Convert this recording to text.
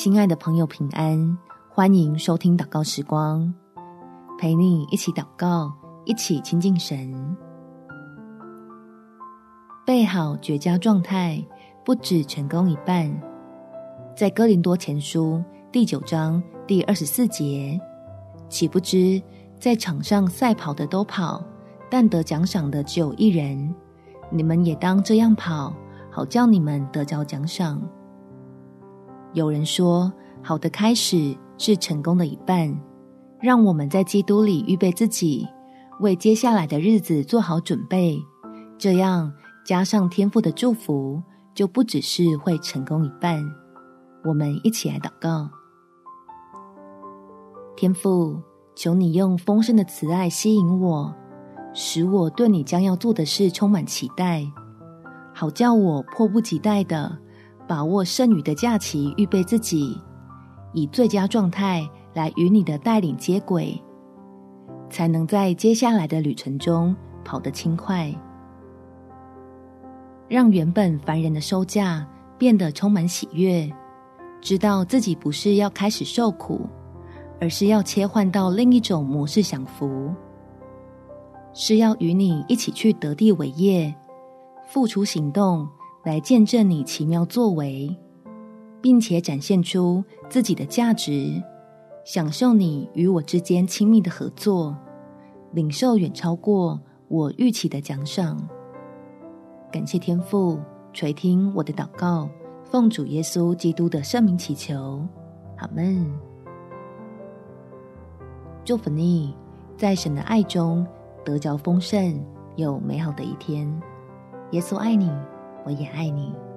亲爱的朋友，平安！欢迎收听祷告时光，陪你一起祷告，一起亲近神。备好绝佳状态，不只成功一半。在哥林多前书第九章第二十四节，岂不知在场上赛跑的都跑，但得奖赏的只有一人。你们也当这样跑，好叫你们得着奖赏。有人说，好的开始是成功的一半。让我们在基督里预备自己，为接下来的日子做好准备。这样加上天父的祝福，就不只是会成功一半。我们一起来祷告：天父，求你用丰盛的慈爱吸引我，使我对你将要做的事充满期待，好叫我迫不及待的。把握剩余的假期，预备自己，以最佳状态来与你的带领接轨，才能在接下来的旅程中跑得轻快，让原本烦人的收假变得充满喜悦。知道自己不是要开始受苦，而是要切换到另一种模式享福，是要与你一起去得地为业，付出行动。来见证你奇妙作为，并且展现出自己的价值，享受你与我之间亲密的合作，领受远超过我预期的奖赏。感谢天父垂听我的祷告，奉主耶稣基督的圣名祈求，阿们。祝福你，在神的爱中得着丰盛，有美好的一天。耶稣爱你。我也爱你。